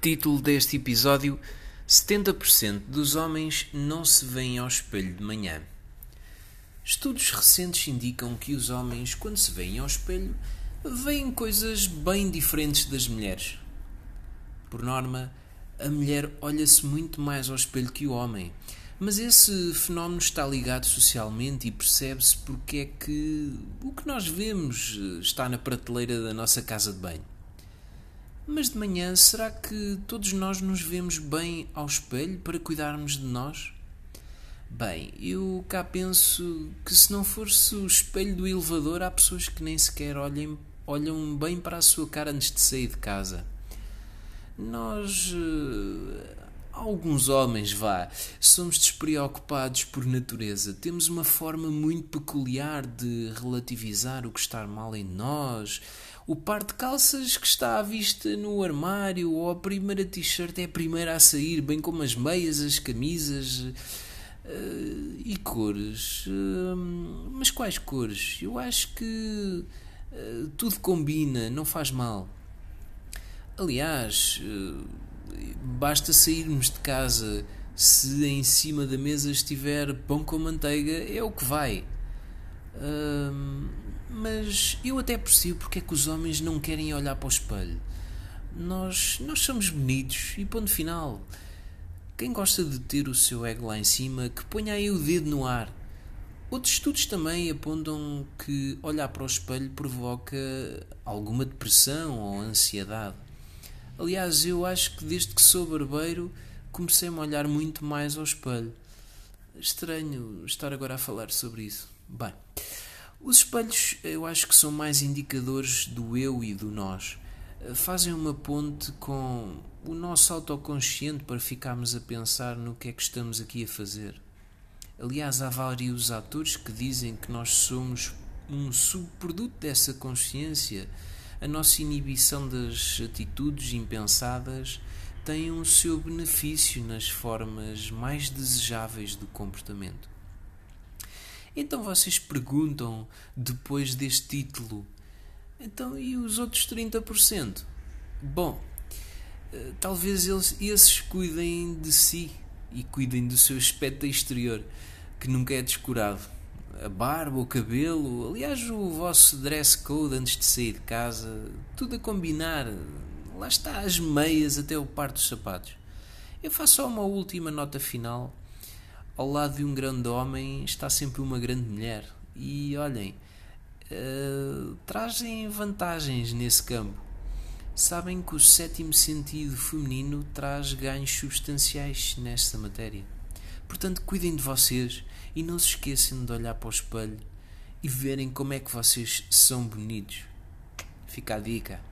Título deste episódio: 70% dos homens não se veem ao espelho de manhã. Estudos recentes indicam que os homens, quando se veem ao espelho, veem coisas bem diferentes das mulheres. Por norma, a mulher olha-se muito mais ao espelho que o homem, mas esse fenómeno está ligado socialmente e percebe-se porque é que o que nós vemos está na prateleira da nossa casa de banho. Mas de manhã, será que todos nós nos vemos bem ao espelho para cuidarmos de nós? Bem, eu cá penso que se não fosse o espelho do elevador, há pessoas que nem sequer olhem, olham bem para a sua cara antes de sair de casa. Nós, eh, alguns homens, vá, somos despreocupados por natureza. Temos uma forma muito peculiar de relativizar o que está mal em nós o par de calças que está à vista no armário ou a primeira t-shirt é a primeira a sair, bem como as meias, as camisas uh, e cores. Uh, mas quais cores? Eu acho que uh, tudo combina, não faz mal. Aliás, basta sairmos de casa se em cima da mesa estiver pão com manteiga, é o que vai. Mas eu até percebo porque é que os homens não querem olhar para o espelho. Nós, nós somos bonitos e ponto final. Quem gosta de ter o seu ego lá em cima, que ponha aí o dedo no ar. Outros estudos também apontam que olhar para o espelho provoca alguma depressão ou ansiedade. Aliás, eu acho que desde que sou barbeiro comecei a olhar muito mais ao espelho. Estranho estar agora a falar sobre isso. Bem, os espelhos eu acho que são mais indicadores do eu e do nós. Fazem uma ponte com o nosso autoconsciente para ficarmos a pensar no que é que estamos aqui a fazer. Aliás, há vários atores que dizem que nós somos um subproduto dessa consciência. A nossa inibição das atitudes impensadas tem o um seu benefício nas formas mais desejáveis do comportamento. Então vocês perguntam, depois deste título, então e os outros 30%? Bom, eh, talvez eles, esses cuidem de si e cuidem do seu aspecto exterior, que nunca é descurado. A barba, o cabelo, aliás, o vosso dress code antes de sair de casa, tudo a combinar. Lá está as meias até o par dos sapatos. Eu faço só uma última nota final ao lado de um grande homem está sempre uma grande mulher. E olhem, uh, trazem vantagens nesse campo. Sabem que o sétimo sentido feminino traz ganhos substanciais nesta matéria. Portanto, cuidem de vocês e não se esqueçam de olhar para o espelho e verem como é que vocês são bonitos. Fica a dica.